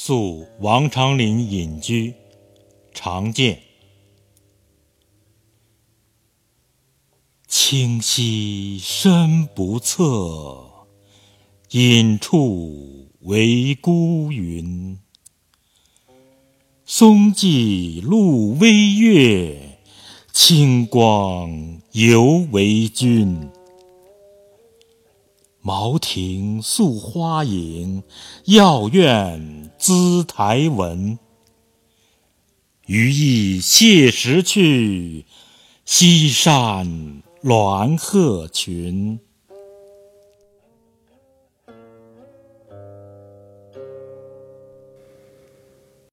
宿王昌龄隐居，常见。清溪深不测，隐处为孤云。松际露微月，清光犹为君。茅亭宿花影，药院资台文。余亦谢时去，西山鸾鹤群。